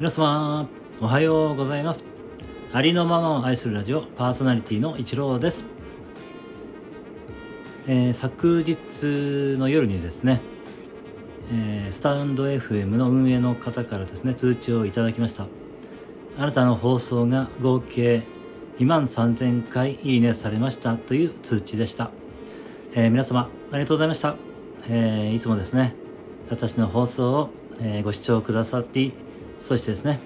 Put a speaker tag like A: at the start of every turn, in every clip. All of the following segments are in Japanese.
A: 皆様おはようございます。ありのままを愛するラジオパーソナリティの一郎です、えー、昨日の夜にですね、えー、スタンド FM の運営の方からですね通知をいただきました。あなたの放送が合計2万3000回いいねされましたという通知でした、えー、皆様ありがとうございました、えいつもですね私の放送を、えご視聴くださってそしてですね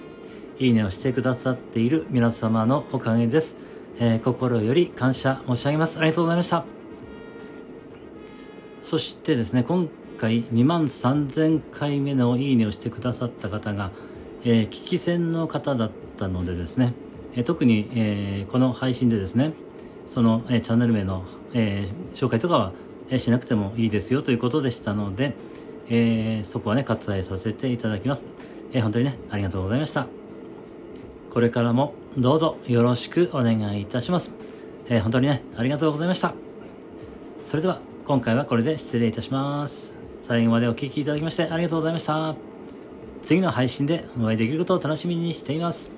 A: いいねをしてくださっている皆様のおかげです、えー、心より感謝申し上げます。ありがとうございました。そしてですね今回2万3000回目のいいねをしてくださった方が、えー、聞き戦の方だったのでですね、えー、特に、えー、この配信でですねその、えチャンネル名の、え紹介とかは、えしなくてもいいですよということでしたので、えそこはね割愛させていただきます。え、本当にね、ありがとうございました。これからもどうぞよろしくお願いいたします。えー、本当にね、ありがとうございました。それでは、今回はこれで失礼いたします。最後までお聴きいただきましてありがとうございました。次の配信でお会いできることを楽しみにしています。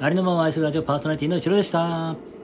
A: ありのまま愛するラジオパーソナリティの一郎でした。